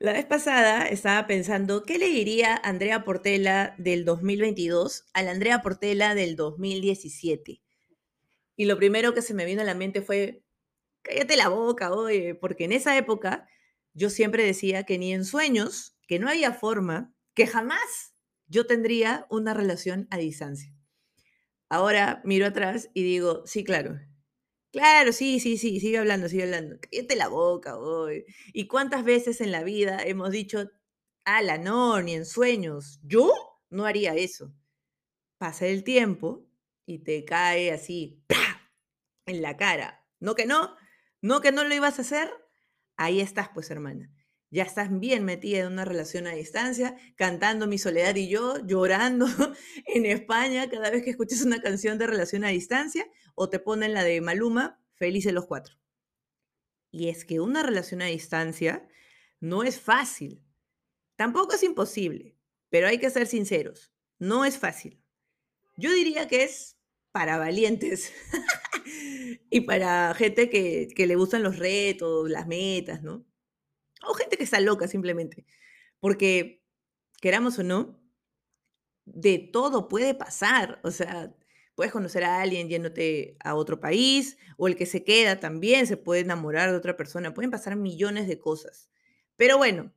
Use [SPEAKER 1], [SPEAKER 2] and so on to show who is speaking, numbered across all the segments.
[SPEAKER 1] La vez pasada estaba pensando, ¿qué le diría Andrea Portela del 2022 a la Andrea Portela del 2017? Y lo primero que se me vino a la mente fue, cállate la boca, oye, porque en esa época yo siempre decía que ni en sueños, que no había forma, que jamás yo tendría una relación a distancia. Ahora miro atrás y digo, sí, claro, Claro, sí, sí, sí, sigue hablando, sigue hablando. Cállate la boca, hoy. ¿Y cuántas veces en la vida hemos dicho, ala, no, ni en sueños? Yo no haría eso. Pasa el tiempo y te cae así, ¡pra! en la cara. No que no, no que no lo ibas a hacer. Ahí estás, pues, hermana. Ya estás bien metida en una relación a distancia, cantando Mi Soledad y yo, llorando en España cada vez que escuches una canción de relación a distancia o te ponen la de Maluma, felices los cuatro. Y es que una relación a distancia no es fácil. Tampoco es imposible, pero hay que ser sinceros. No es fácil. Yo diría que es para valientes y para gente que, que, le gustan los retos, las metas, ¿no? O gente que está loca simplemente. Porque, queramos o no, de todo puede pasar. O sea, puedes conocer a alguien yéndote a otro país, o el que se queda también se puede enamorar de otra persona, pueden pasar millones de cosas. Pero bueno,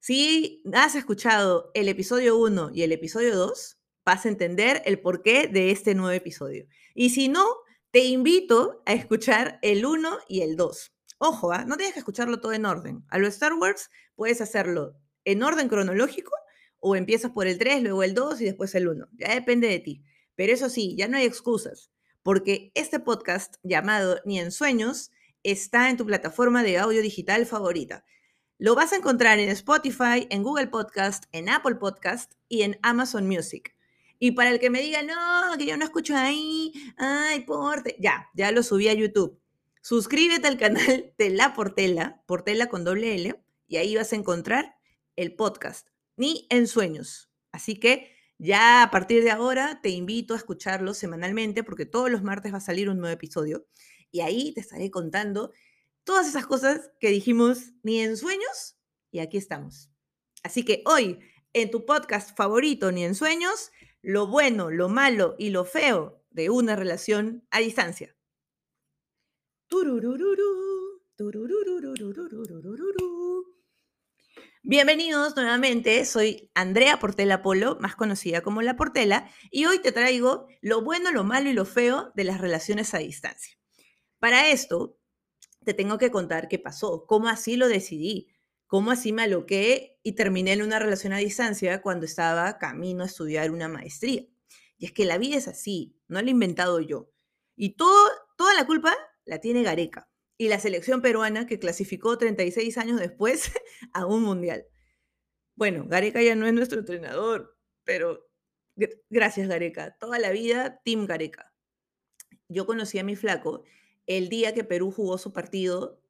[SPEAKER 1] si has escuchado el episodio 1 y el episodio 2, vas a entender el porqué de este nuevo episodio. Y si no, te invito a escuchar el 1 y el 2. Ojo, ¿ah? no tienes que escucharlo todo en orden. A lo Star Wars puedes hacerlo en orden cronológico o empiezas por el 3, luego el 2 y después el 1. Ya depende de ti. Pero eso sí, ya no hay excusas, porque este podcast llamado Ni en Sueños está en tu plataforma de audio digital favorita. Lo vas a encontrar en Spotify, en Google Podcast, en Apple Podcast y en Amazon Music. Y para el que me diga, no, que yo no escucho ahí, ay, porte, ya, ya lo subí a YouTube. Suscríbete al canal de La Portela, Portela con doble L, y ahí vas a encontrar el podcast, Ni en Sueños. Así que ya a partir de ahora te invito a escucharlo semanalmente porque todos los martes va a salir un nuevo episodio y ahí te estaré contando todas esas cosas que dijimos ni en sueños y aquí estamos. Así que hoy en tu podcast favorito ni en sueños, lo bueno, lo malo y lo feo de una relación a distancia. Bienvenidos nuevamente, soy Andrea Portela Polo, más conocida como La Portela, y hoy te traigo lo bueno, lo malo y lo feo de las relaciones a distancia. Para esto, te tengo que contar qué pasó, cómo así lo decidí, cómo así me aloqué y terminé en una relación a distancia cuando estaba camino a estudiar una maestría. Y es que la vida es así, no la he inventado yo. Y todo, toda la culpa la tiene Gareca y la selección peruana que clasificó 36 años después a un mundial. Bueno, Gareca ya no es nuestro entrenador, pero gracias Gareca. Toda la vida, Team Gareca. Yo conocí a mi flaco el día que Perú jugó su partido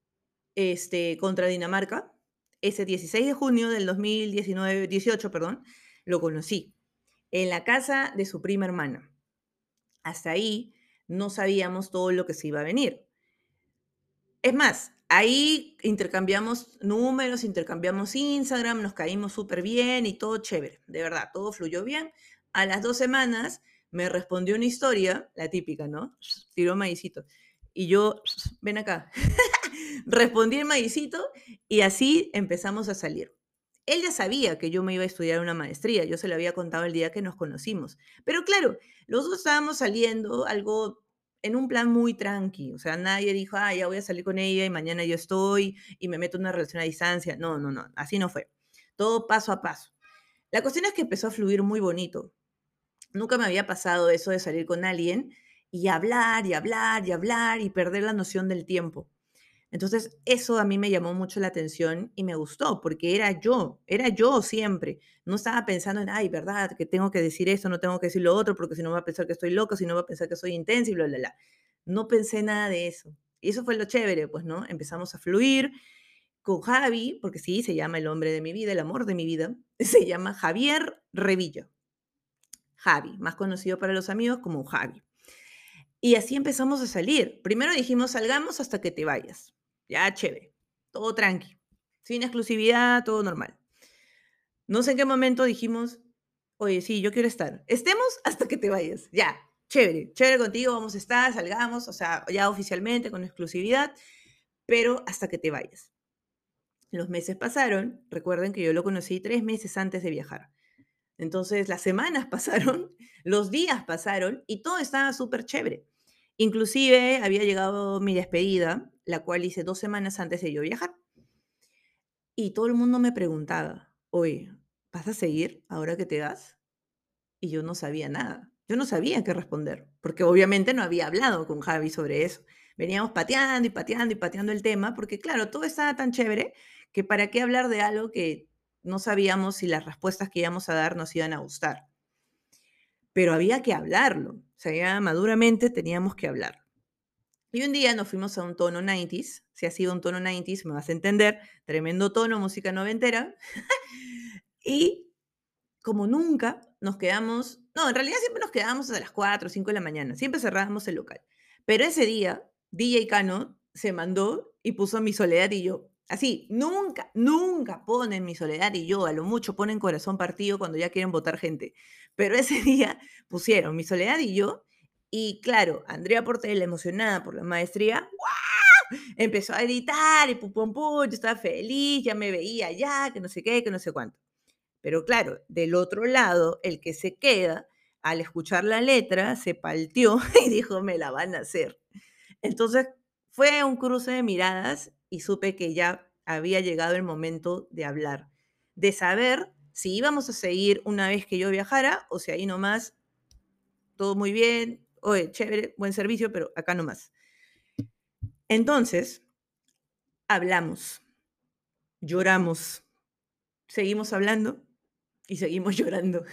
[SPEAKER 1] este, contra Dinamarca, ese 16 de junio del 2019, 18, perdón, lo conocí en la casa de su prima hermana. Hasta ahí no sabíamos todo lo que se iba a venir. Es más, ahí intercambiamos números, intercambiamos Instagram, nos caímos súper bien y todo chévere, de verdad, todo fluyó bien. A las dos semanas me respondió una historia, la típica, ¿no? Tiró maicito. Y yo, ven acá, respondí el maicito y así empezamos a salir. Él ya sabía que yo me iba a estudiar una maestría, yo se lo había contado el día que nos conocimos. Pero claro, los dos estábamos saliendo algo en un plan muy tranqui, o sea, nadie dijo, ah, ya voy a salir con ella y mañana yo estoy y me meto en una relación a distancia. No, no, no, así no fue. Todo paso a paso. La cuestión es que empezó a fluir muy bonito. Nunca me había pasado eso de salir con alguien y hablar y hablar y hablar y perder la noción del tiempo. Entonces, eso a mí me llamó mucho la atención y me gustó, porque era yo, era yo siempre. No estaba pensando en, ay, ¿verdad? Que tengo que decir esto, no tengo que decir lo otro, porque si no va a pensar que estoy loca, si no va a pensar que soy intensa y bla, bla, bla. No pensé nada de eso. Y eso fue lo chévere, pues, ¿no? Empezamos a fluir con Javi, porque sí, se llama el hombre de mi vida, el amor de mi vida, se llama Javier Revilla. Javi, más conocido para los amigos como Javi. Y así empezamos a salir. Primero dijimos, salgamos hasta que te vayas. Ya, chévere. Todo tranqui. sin exclusividad, todo normal. No sé en qué momento dijimos, oye, sí, yo quiero estar. Estemos hasta que te vayas. Ya, chévere, chévere contigo, vamos a estar, salgamos, o sea, ya oficialmente, con exclusividad, pero hasta que te vayas. Los meses pasaron, recuerden que yo lo conocí tres meses antes de viajar. Entonces, las semanas pasaron, los días pasaron y todo estaba súper chévere. Inclusive había llegado mi despedida, la cual hice dos semanas antes de yo viajar. Y todo el mundo me preguntaba, oye, ¿vas a seguir ahora que te vas? Y yo no sabía nada. Yo no sabía qué responder, porque obviamente no había hablado con Javi sobre eso. Veníamos pateando y pateando y pateando el tema, porque claro, todo estaba tan chévere que para qué hablar de algo que no sabíamos si las respuestas que íbamos a dar nos iban a gustar. Pero había que hablarlo, o sea, ya maduramente teníamos que hablar. Y un día nos fuimos a un tono 90s, si ha sido un tono 90s, me vas a entender, tremendo tono, música noventera. y como nunca, nos quedamos, no, en realidad siempre nos quedábamos a las 4 o 5 de la mañana, siempre cerrábamos el local. Pero ese día, DJ Cano se mandó y puso mi soledad y yo, Así, nunca, nunca ponen mi soledad y yo, a lo mucho ponen corazón partido cuando ya quieren votar gente. Pero ese día pusieron mi soledad y yo, y claro, Andrea Portela, emocionada por la maestría, empezó a gritar y pum, pum, pum, yo estaba feliz, ya me veía ya, que no sé qué, que no sé cuánto. Pero claro, del otro lado, el que se queda, al escuchar la letra, se palteó y dijo, me la van a hacer. Entonces, fue un cruce de miradas y supe que ya había llegado el momento de hablar, de saber si íbamos a seguir una vez que yo viajara o si ahí nomás todo muy bien, oye, chévere, buen servicio, pero acá nomás. Entonces, hablamos, lloramos, seguimos hablando y seguimos llorando.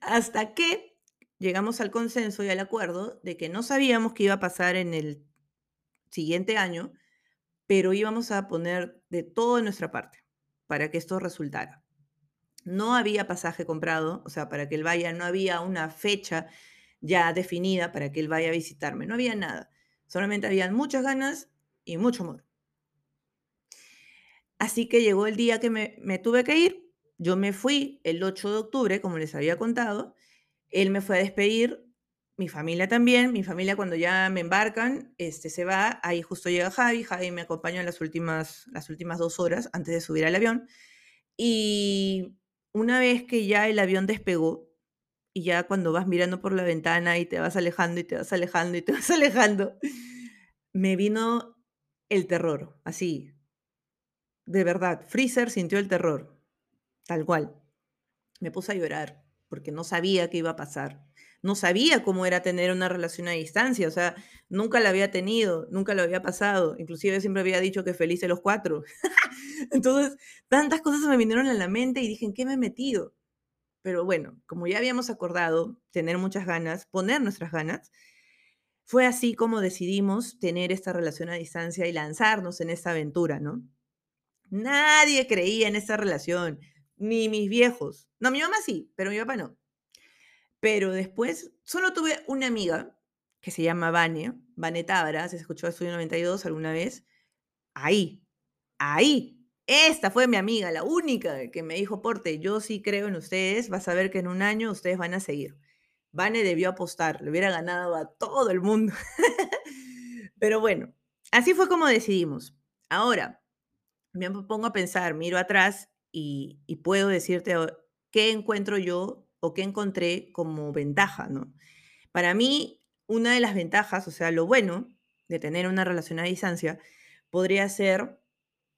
[SPEAKER 1] Hasta que llegamos al consenso y al acuerdo de que no sabíamos qué iba a pasar en el siguiente año, pero íbamos a poner de toda nuestra parte para que esto resultara. No había pasaje comprado, o sea, para que él vaya, no había una fecha ya definida para que él vaya a visitarme, no había nada. Solamente habían muchas ganas y mucho amor. Así que llegó el día que me, me tuve que ir, yo me fui el 8 de octubre, como les había contado, él me fue a despedir mi familia también, mi familia cuando ya me embarcan, este, se va, ahí justo llega Javi, Javi me acompañó en las últimas, las últimas dos horas antes de subir al avión, y una vez que ya el avión despegó, y ya cuando vas mirando por la ventana y te vas alejando y te vas alejando y te vas alejando, me vino el terror, así, de verdad, Freezer sintió el terror, tal cual. Me puse a llorar porque no sabía qué iba a pasar no sabía cómo era tener una relación a distancia, o sea, nunca la había tenido, nunca lo había pasado, inclusive siempre había dicho que felices los cuatro. Entonces, tantas cosas me vinieron a la mente y dije, ¿en qué me he metido? Pero bueno, como ya habíamos acordado tener muchas ganas, poner nuestras ganas, fue así como decidimos tener esta relación a distancia y lanzarnos en esta aventura, ¿no? Nadie creía en esta relación, ni mis viejos. No, mi mamá sí, pero mi papá no. Pero después, solo tuve una amiga que se llama Vane, Vane Tabra, se escuchó Estudio 92 alguna vez. Ahí, ahí, esta fue mi amiga, la única que me dijo, Porte, yo sí creo en ustedes, vas a ver que en un año ustedes van a seguir. Vane debió apostar, le hubiera ganado a todo el mundo. Pero bueno, así fue como decidimos. Ahora, me pongo a pensar, miro atrás y, y puedo decirte qué encuentro yo o qué encontré como ventaja, ¿no? Para mí, una de las ventajas, o sea, lo bueno de tener una relación a distancia, podría ser,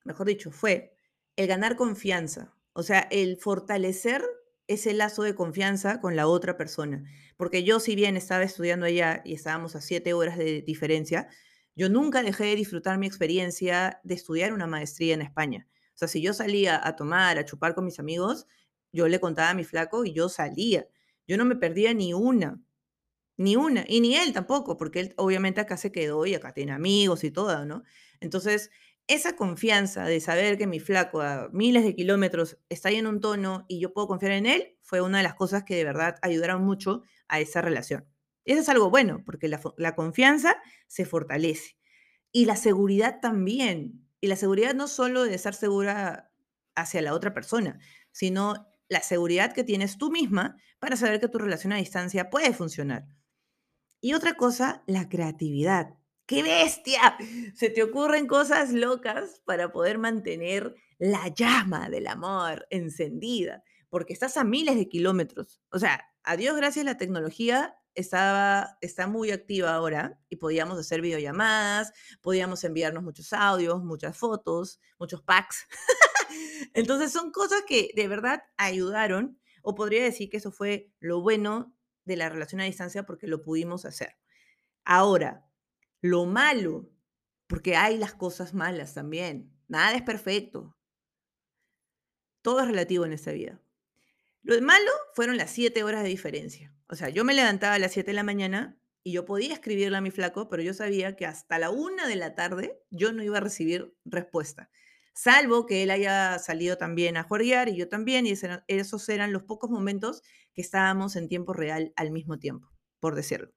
[SPEAKER 1] mejor dicho, fue el ganar confianza, o sea, el fortalecer ese lazo de confianza con la otra persona. Porque yo, si bien estaba estudiando allá y estábamos a siete horas de diferencia, yo nunca dejé de disfrutar mi experiencia de estudiar una maestría en España. O sea, si yo salía a tomar, a chupar con mis amigos, yo le contaba a mi flaco y yo salía. Yo no me perdía ni una, ni una, y ni él tampoco, porque él obviamente acá se quedó y acá tiene amigos y todo, ¿no? Entonces, esa confianza de saber que mi flaco a miles de kilómetros está ahí en un tono y yo puedo confiar en él, fue una de las cosas que de verdad ayudaron mucho a esa relación. Eso es algo bueno, porque la, la confianza se fortalece. Y la seguridad también. Y la seguridad no solo de estar segura hacia la otra persona, sino la seguridad que tienes tú misma para saber que tu relación a distancia puede funcionar. Y otra cosa, la creatividad. ¡Qué bestia! Se te ocurren cosas locas para poder mantener la llama del amor encendida, porque estás a miles de kilómetros. O sea, a Dios gracias la tecnología estaba, está muy activa ahora y podíamos hacer videollamadas, podíamos enviarnos muchos audios, muchas fotos, muchos packs. Entonces son cosas que de verdad ayudaron, o podría decir que eso fue lo bueno de la relación a distancia porque lo pudimos hacer. Ahora, lo malo, porque hay las cosas malas también. Nada es perfecto. Todo es relativo en esta vida. Lo malo fueron las siete horas de diferencia. O sea, yo me levantaba a las 7 de la mañana y yo podía escribirle a mi flaco, pero yo sabía que hasta la una de la tarde yo no iba a recibir respuesta. Salvo que él haya salido también a jugar y yo también, y esos eran los pocos momentos que estábamos en tiempo real al mismo tiempo, por decirlo.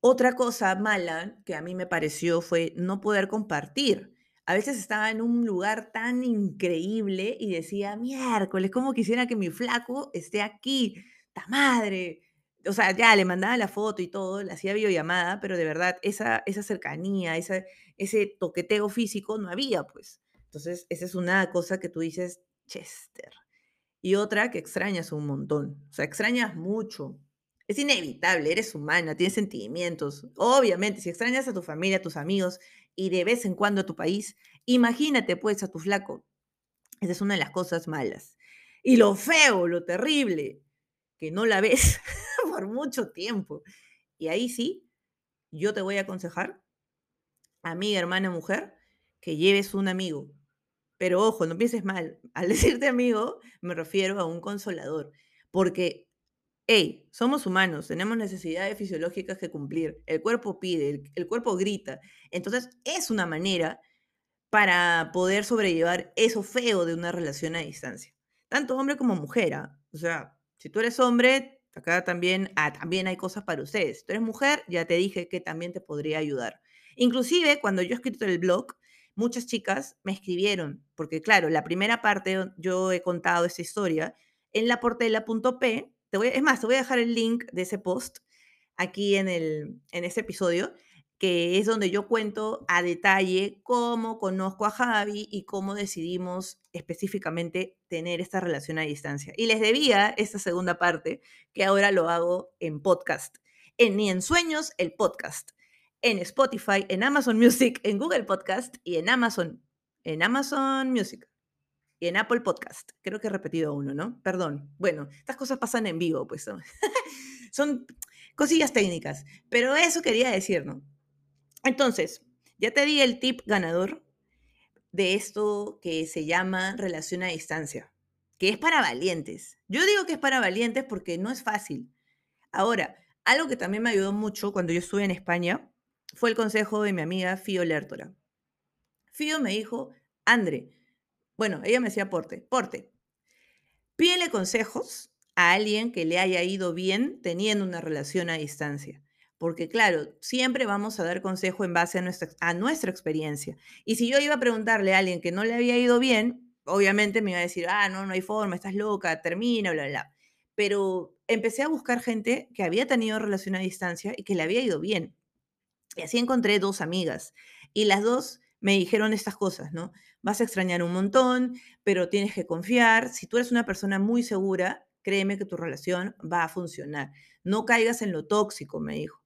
[SPEAKER 1] Otra cosa mala que a mí me pareció fue no poder compartir. A veces estaba en un lugar tan increíble y decía, miércoles, ¿cómo quisiera que mi flaco esté aquí? ¡Ta madre! O sea, ya le mandaba la foto y todo, le hacía videollamada, pero de verdad, esa, esa cercanía, esa, ese toqueteo físico no había, pues. Entonces, esa es una cosa que tú dices, Chester. Y otra que extrañas un montón. O sea, extrañas mucho. Es inevitable, eres humana, tienes sentimientos. Obviamente, si extrañas a tu familia, a tus amigos y de vez en cuando a tu país, imagínate pues a tu flaco. Esa es una de las cosas malas. Y lo feo, lo terrible, que no la ves por mucho tiempo. Y ahí sí, yo te voy a aconsejar, amiga, hermana, mujer, que lleves un amigo. Pero ojo, no pienses mal. Al decirte amigo, me refiero a un consolador. Porque hey, somos humanos, tenemos necesidades fisiológicas que cumplir, el cuerpo pide, el, cuerpo grita. Entonces, es una manera para poder sobrellevar eso feo de una relación a distancia. Tanto hombre como mujer. ¿ah? O sea, si tú eres hombre, acá también, ah, también hay cosas para ustedes. Tú eres mujer, ya te dije que también te podría ayudar. Inclusive, cuando yo he escrito el blog, muchas chicas me escribieron, porque claro, la primera parte yo he contado esta historia en laportela.p es más, te voy a dejar el link de ese post aquí en, el, en ese episodio, que es donde yo cuento a detalle cómo conozco a Javi y cómo decidimos específicamente tener esta relación a distancia. Y les debía esta segunda parte, que ahora lo hago en podcast. En Ni en Sueños, el podcast. En Spotify, en Amazon Music, en Google Podcast y en Amazon, en Amazon Music y en Apple Podcast. Creo que he repetido uno, ¿no? Perdón. Bueno, estas cosas pasan en vivo, pues son cosillas técnicas, pero eso quería decir, ¿no? Entonces, ya te di el tip ganador de esto que se llama relación a distancia, que es para valientes. Yo digo que es para valientes porque no es fácil. Ahora, algo que también me ayudó mucho cuando yo estuve en España fue el consejo de mi amiga Fío Lertora. Fío me dijo, André, bueno, ella me decía Porte, Porte, pídele consejos a alguien que le haya ido bien teniendo una relación a distancia. Porque claro, siempre vamos a dar consejo en base a nuestra, a nuestra experiencia. Y si yo iba a preguntarle a alguien que no le había ido bien, obviamente me iba a decir, ah, no, no hay forma, estás loca, termina, bla, bla. Pero empecé a buscar gente que había tenido relación a distancia y que le había ido bien. Y así encontré dos amigas. Y las dos me dijeron estas cosas, ¿no? Vas a extrañar un montón, pero tienes que confiar. Si tú eres una persona muy segura, créeme que tu relación va a funcionar. No caigas en lo tóxico, me dijo.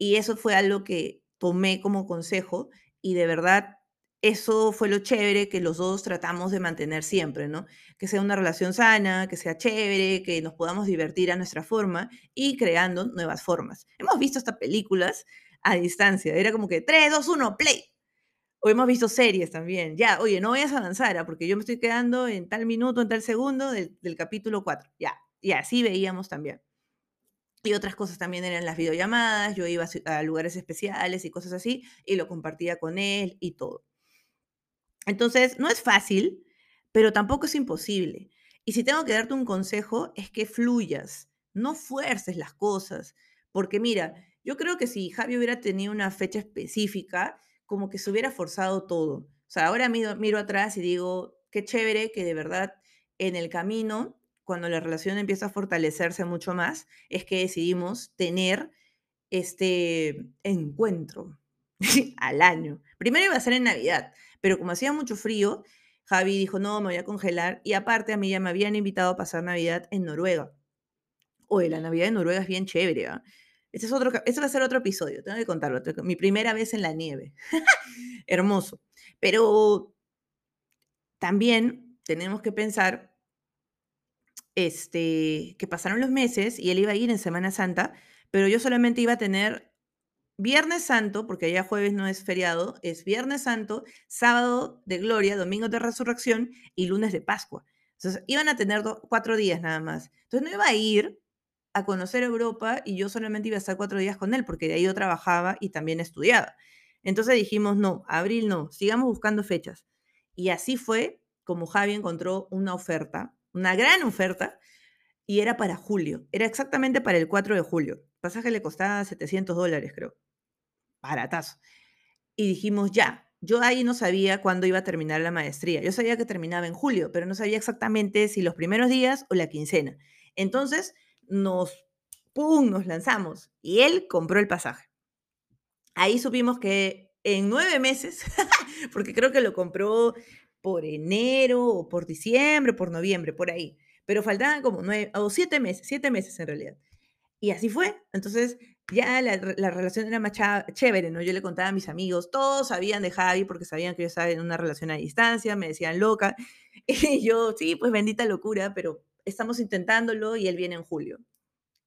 [SPEAKER 1] Y eso fue algo que tomé como consejo y de verdad eso fue lo chévere que los dos tratamos de mantener siempre, ¿no? Que sea una relación sana, que sea chévere, que nos podamos divertir a nuestra forma y creando nuevas formas. Hemos visto estas películas a distancia, era como que 3, 2, 1, play. O hemos visto series también. Ya, oye, no vayas a avanzar, ¿ah? porque yo me estoy quedando en tal minuto, en tal segundo del, capítulo 4. Ya, y así veíamos también. Y otras cosas también eran las videollamadas, yo iba a lugares especiales y cosas así, y lo compartía con él y todo. Entonces, no es fácil, pero tampoco es imposible. Y si tengo que darte un consejo, es que fluyas, no fuerces las cosas, porque mira, yo creo que si Javi hubiera tenido una fecha específica, como que se hubiera forzado todo. O sea, ahora miro, miro atrás y digo, qué chévere que de verdad en el camino, cuando la relación empieza a fortalecerse mucho más, es que decidimos tener este encuentro al año. Primero iba a ser en Navidad, pero como hacía mucho frío, Javi dijo, no, me voy a congelar. Y aparte a mí ya me habían invitado a pasar Navidad en Noruega. Oye, la Navidad en Noruega es bien chévere. ¿ah? Este, es otro, este va a ser otro episodio, tengo que contarlo. Mi primera vez en la nieve. Hermoso. Pero también tenemos que pensar este, que pasaron los meses y él iba a ir en Semana Santa, pero yo solamente iba a tener Viernes Santo, porque allá jueves no es feriado, es Viernes Santo, sábado de gloria, domingo de resurrección y lunes de Pascua. Entonces iban a tener cuatro días nada más. Entonces no iba a ir a conocer Europa y yo solamente iba a estar cuatro días con él, porque de ahí yo trabajaba y también estudiaba. Entonces dijimos, no, abril no, sigamos buscando fechas. Y así fue como Javi encontró una oferta, una gran oferta, y era para julio, era exactamente para el 4 de julio. El pasaje le costaba 700 dólares, creo. Baratazo. Y dijimos, ya, yo ahí no sabía cuándo iba a terminar la maestría. Yo sabía que terminaba en julio, pero no sabía exactamente si los primeros días o la quincena. Entonces, nos, ¡pum!, nos lanzamos y él compró el pasaje. Ahí supimos que en nueve meses, porque creo que lo compró por enero o por diciembre, por noviembre, por ahí, pero faltaban como nueve o siete meses, siete meses en realidad. Y así fue. Entonces, ya la, la, relación era más chévere, ¿no? Yo le contaba a mis amigos, todos sabían de Javi porque sabían que yo estaba en una relación a distancia, me decían loca. Y yo, sí, pues bendita locura, pero estamos intentándolo y él viene en julio.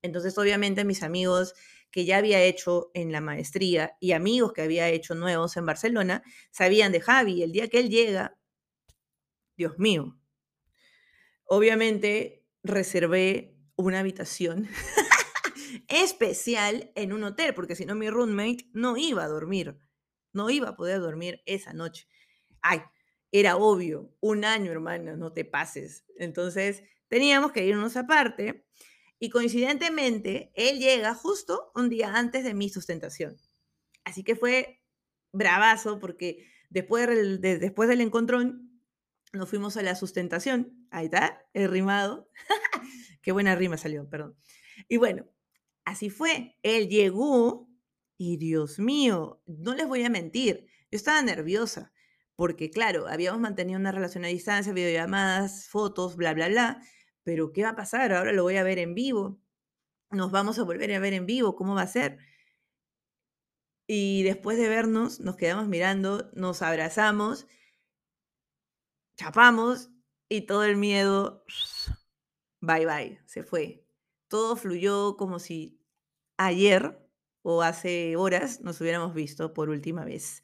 [SPEAKER 1] Entonces, obviamente, mis amigos que ya había hecho en la maestría y amigos que había hecho nuevos en Barcelona, sabían de Javi. El día que él llega, Dios mío, obviamente reservé una habitación especial en un hotel, porque si no mi roommate no iba a dormir, no iba a poder dormir esa noche. Ay, era obvio, un año, hermano, no te pases. Entonces, teníamos que irnos aparte y coincidentemente él llega justo un día antes de mi sustentación. Así que fue bravazo porque después del, después del encontrón nos fuimos a la sustentación. Ahí está, el rimado. Qué buena rima salió, perdón. Y bueno, así fue. Él llegó y Dios mío, no les voy a mentir, yo estaba nerviosa porque claro, habíamos mantenido una relación a distancia, videollamadas, fotos, bla, bla, bla, pero ¿qué va a pasar? Ahora lo voy a ver en vivo. Nos vamos a volver a ver en vivo, ¿cómo va a ser? Y después de vernos, nos quedamos mirando, nos abrazamos, chapamos y todo el miedo, bye bye, se fue todo fluyó como si ayer o hace horas nos hubiéramos visto por última vez.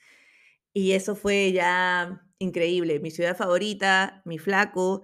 [SPEAKER 1] Y eso fue ya increíble. Mi ciudad favorita, mi flaco,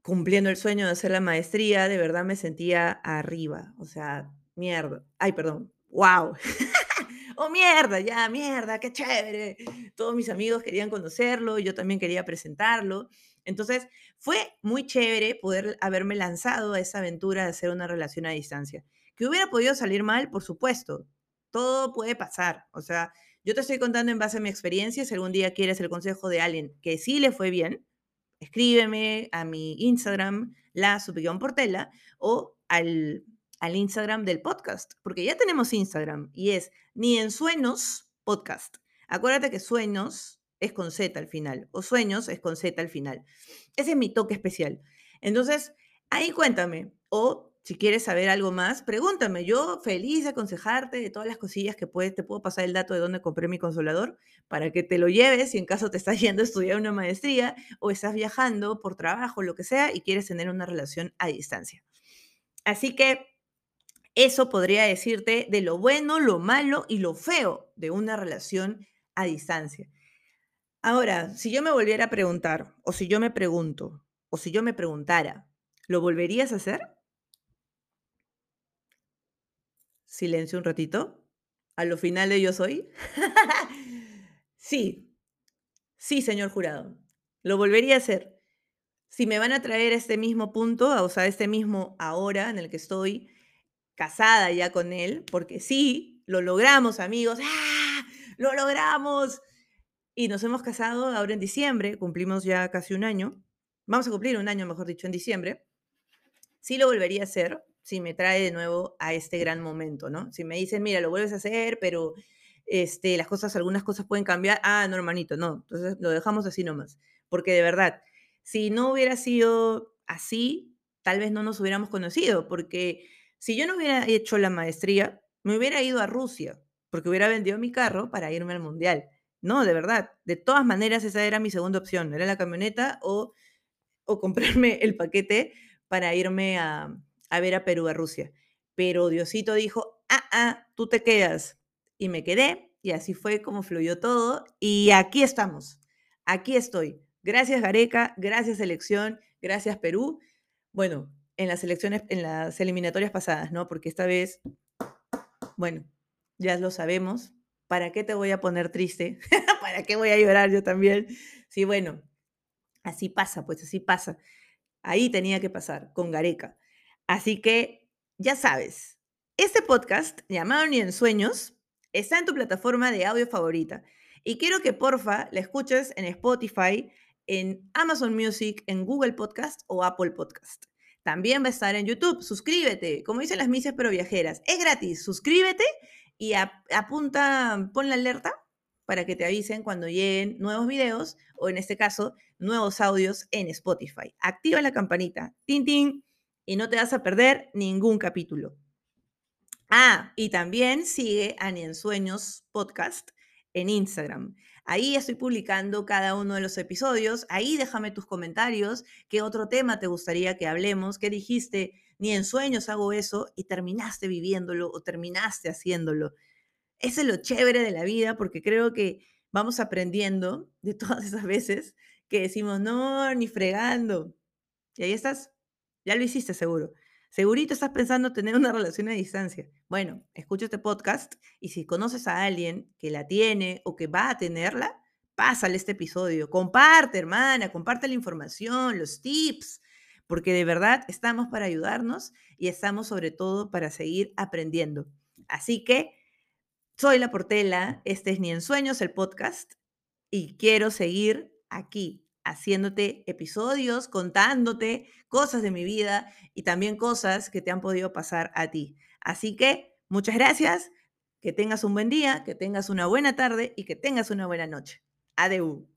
[SPEAKER 1] cumpliendo el sueño de hacer la maestría, de verdad me sentía arriba. O sea, mierda. Ay, perdón. ¡Wow! ¡Oh, mierda! Ya, mierda, qué chévere. Todos mis amigos querían conocerlo, yo también quería presentarlo. Entonces, fue muy chévere poder haberme lanzado a esa aventura de hacer una relación a distancia. Que hubiera podido salir mal, por supuesto. Todo puede pasar. O sea, yo te estoy contando en base a mi experiencia. Si algún día quieres el consejo de alguien que sí le fue bien, escríbeme a mi Instagram, la Portela, o al, al Instagram del podcast, porque ya tenemos Instagram y es ni en sueños podcast. Acuérdate que sueños es con Z al final, o sueños es con Z al final. Ese es mi toque especial. Entonces, ahí cuéntame, o si quieres saber algo más, pregúntame. Yo feliz de aconsejarte de todas las cosillas que puedes, te puedo pasar el dato de dónde compré mi consolador para que te lo lleves si en caso te estás yendo a estudiar una maestría o estás viajando por trabajo, lo que sea, y quieres tener una relación a distancia. Así que eso podría decirte de lo bueno, lo malo y lo feo de una relación a distancia. Ahora, si yo me volviera a preguntar, o si yo me pregunto, o si yo me preguntara, ¿lo volverías a hacer? Silencio un ratito. A lo final de yo soy. sí, sí, señor jurado. Lo volvería a hacer. Si me van a traer a este mismo punto, o sea, este mismo ahora en el que estoy casada ya con él, porque sí, lo logramos, amigos. ¡Ah! Lo logramos. Y nos hemos casado ahora en diciembre, cumplimos ya casi un año. Vamos a cumplir un año, mejor dicho, en diciembre. Sí lo volvería a hacer si me trae de nuevo a este gran momento, ¿no? Si me dicen, mira, lo vuelves a hacer, pero este, las cosas, algunas cosas pueden cambiar. Ah, no, hermanito, no. Entonces lo dejamos así nomás. Porque de verdad, si no hubiera sido así, tal vez no nos hubiéramos conocido. Porque si yo no hubiera hecho la maestría, me hubiera ido a Rusia, porque hubiera vendido mi carro para irme al mundial. No, de verdad. De todas maneras, esa era mi segunda opción. Era la camioneta o, o comprarme el paquete para irme a, a ver a Perú, a Rusia. Pero Diosito dijo, ah, ah, tú te quedas y me quedé y así fue como fluyó todo y aquí estamos, aquí estoy. Gracias Gareca, gracias selección, gracias Perú. Bueno, en las elecciones, en las eliminatorias pasadas, ¿no? Porque esta vez, bueno, ya lo sabemos. ¿Para qué te voy a poner triste? ¿Para qué voy a llorar yo también? Sí, bueno, así pasa, pues así pasa. Ahí tenía que pasar con Gareca. Así que, ya sabes, este podcast llamado Ni en Sueños está en tu plataforma de audio favorita. Y quiero que porfa la escuches en Spotify, en Amazon Music, en Google Podcast o Apple Podcast. También va a estar en YouTube. Suscríbete, como dicen las misias pero viajeras. Es gratis. Suscríbete y apunta, pon la alerta para que te avisen cuando lleguen nuevos videos o en este caso nuevos audios en Spotify. Activa la campanita, tin tin, y no te vas a perder ningún capítulo. Ah, y también sigue a Ni en Sueños Podcast en Instagram. Ahí estoy publicando cada uno de los episodios. Ahí déjame tus comentarios. ¿Qué otro tema te gustaría que hablemos? ¿Qué dijiste? Ni en sueños hago eso y terminaste viviéndolo o terminaste haciéndolo. Ese es lo chévere de la vida porque creo que vamos aprendiendo de todas esas veces que decimos, no, ni fregando. Y ahí estás. Ya lo hiciste seguro. Segurito estás pensando tener una relación a distancia. Bueno, escucha este podcast y si conoces a alguien que la tiene o que va a tenerla, pásale este episodio. Comparte, hermana, comparte la información, los tips, porque de verdad estamos para ayudarnos y estamos sobre todo para seguir aprendiendo. Así que soy la Portela, este es Ni en Sueños, el podcast, y quiero seguir aquí haciéndote episodios, contándote cosas de mi vida y también cosas que te han podido pasar a ti. Así que muchas gracias, que tengas un buen día, que tengas una buena tarde y que tengas una buena noche. Adeu.